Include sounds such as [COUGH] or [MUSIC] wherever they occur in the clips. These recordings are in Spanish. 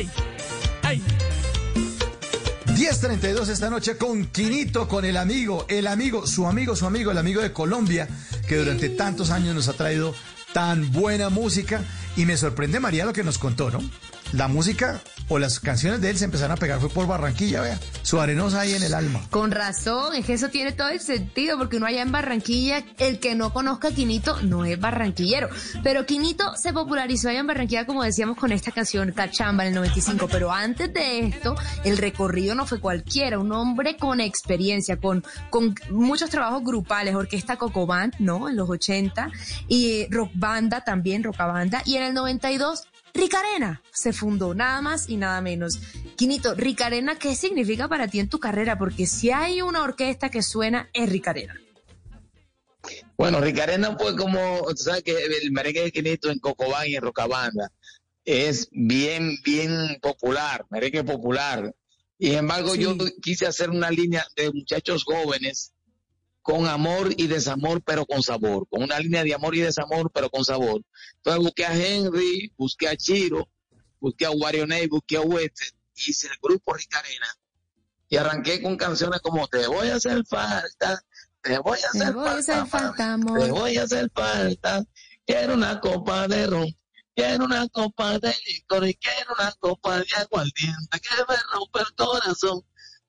ay, ay. 10.32 esta noche con Quinito, con el amigo, el amigo, su amigo, su amigo, el amigo de Colombia, que durante tantos años nos ha traído tan buena música. Y me sorprende María lo que nos contó, ¿no? La música o las canciones de él se empezaron a pegar fue por Barranquilla, vea. Su arenosa ahí en el alma. Con razón, es que eso tiene todo el sentido, porque uno allá en Barranquilla, el que no conozca a Quinito no es barranquillero. Pero Quinito se popularizó allá en Barranquilla, como decíamos, con esta canción Cachamba en el 95. Pero antes de esto, el recorrido no fue cualquiera, un hombre con experiencia, con, con muchos trabajos grupales, orquesta Cocobán, ¿no? En los 80, y rock banda también, rockabanda, y en el 92 Ricarena se fundó, nada más y nada menos. Quinito, Ricarena, ¿qué significa para ti en tu carrera? Porque si hay una orquesta que suena, es Ricarena. Bueno, Ricarena fue como, tú sabes que el merengue de Quinito en Cocobán y en Rocabanda es bien, bien popular, merengue popular. Y sin embargo, yo quise hacer una línea de muchachos jóvenes con amor y desamor, pero con sabor, con una línea de amor y desamor, pero con sabor. Entonces busqué a Henry, busqué a Chiro, busqué a Wario Ney, busqué a Wester, hice el grupo Ricarena y arranqué con canciones como Te voy a hacer falta, te voy a hacer, falta, te voy a hacer falta, quiero una copa de ron, quiero una copa de licor y quiero una copa de aguardiente que me rompe el corazón.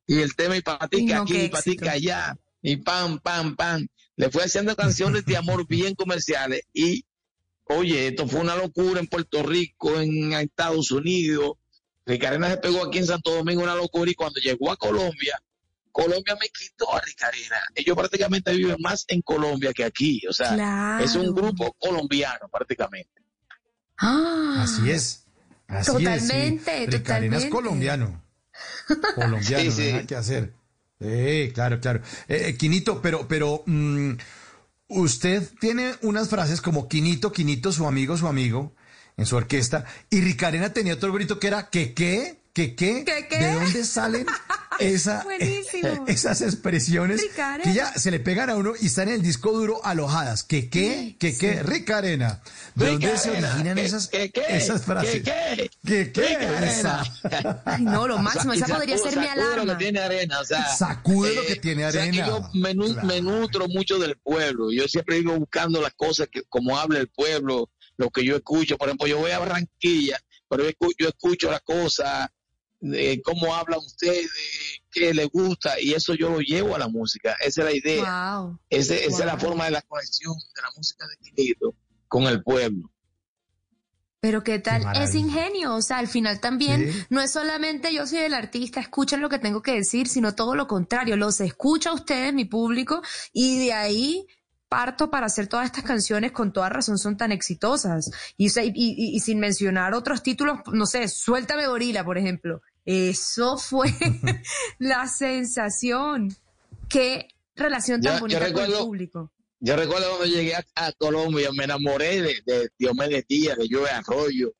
Y el tema y patica aquí, y patica allá y pam, pam, pam. Le fue haciendo canciones de amor bien comerciales y, oye, esto fue una locura en Puerto Rico, en Estados Unidos. Ricarena se pegó aquí en Santo Domingo una locura y cuando llegó a Colombia, Colombia me quitó a Ricarena. Ellos prácticamente viven más en Colombia que aquí. O sea, es un grupo colombiano prácticamente. Ah, así es. Así totalmente, es, Ricarena es colombiano. [LAUGHS] Colombiano, sí, sí. que hacer. Sí, claro, claro. Eh, eh, Quinito, pero, pero mm, usted tiene unas frases como Quinito, Quinito, su amigo, su amigo, en su orquesta, y Ricarena tenía otro grito que era ¿qué qué? ¿Qué qué? ¿De dónde salen esa, [LAUGHS] [LAUGHS] esas expresiones que ya se le pegan a uno y están en el disco duro alojadas? ¿Qué qué? ¿Qué qué? Ricarena. ¿De dónde se originan esas, esas frases? ¿Qué qué? ¿Qué qué? [LAUGHS] Ay, no, lo máximo, esa podría ser mi alarma. Lo que tiene arena, o sea, sacude lo que eh, tiene arena. yo me, me, nutro mucho del pueblo. Yo siempre digo buscando las cosas que como habla el pueblo, lo que yo escucho. Por ejemplo, yo voy a Barranquilla, pero yo escucho las cosas de cómo habla usted, de qué le gusta, y eso yo lo llevo a la música. Esa es la idea. esa es la forma de la conexión de la música de Quinito con el pueblo. Pero qué tal, es ingenio, o sea, al final también no es solamente yo soy el artista, escuchen lo que tengo que decir, sino todo lo contrario, los escucha a ustedes, mi público, y de ahí parto para hacer todas estas canciones con toda razón son tan exitosas. Y, y, y, sin mencionar otros títulos, no sé, Suéltame Gorila, por ejemplo. Eso fue [LAUGHS] [LAUGHS] la sensación. Qué relación tan bonita con el público. Yo recuerdo cuando llegué a, Colombia, me enamoré de, de Diomedes Díaz, de Joe Arroyo.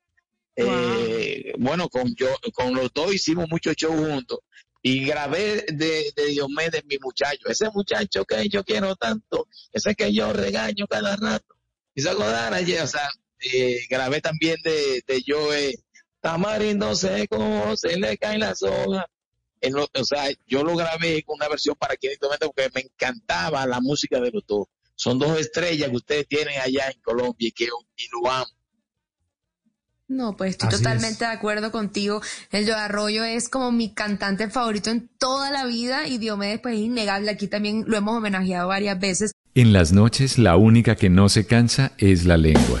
Eh, bueno, con, yo, con los dos hicimos muchos shows juntos y grabé de, de Diomedes mi muchacho, ese muchacho que yo quiero tanto, ese que yo regaño cada rato. Y se acordaron, o sea, eh, grabé también de, de Joe Tamarindo seco, se le caen las hojas. o sea, yo lo grabé con una versión para quien porque me encantaba la música de los dos. Son dos estrellas que ustedes tienen allá en Colombia y que y lo amo. No, pues estoy totalmente de acuerdo contigo. El Yo Arroyo es como mi cantante favorito en toda la vida y Diomedes pues es innegable. Aquí también lo hemos homenajeado varias veces. En las noches la única que no se cansa es la lengua.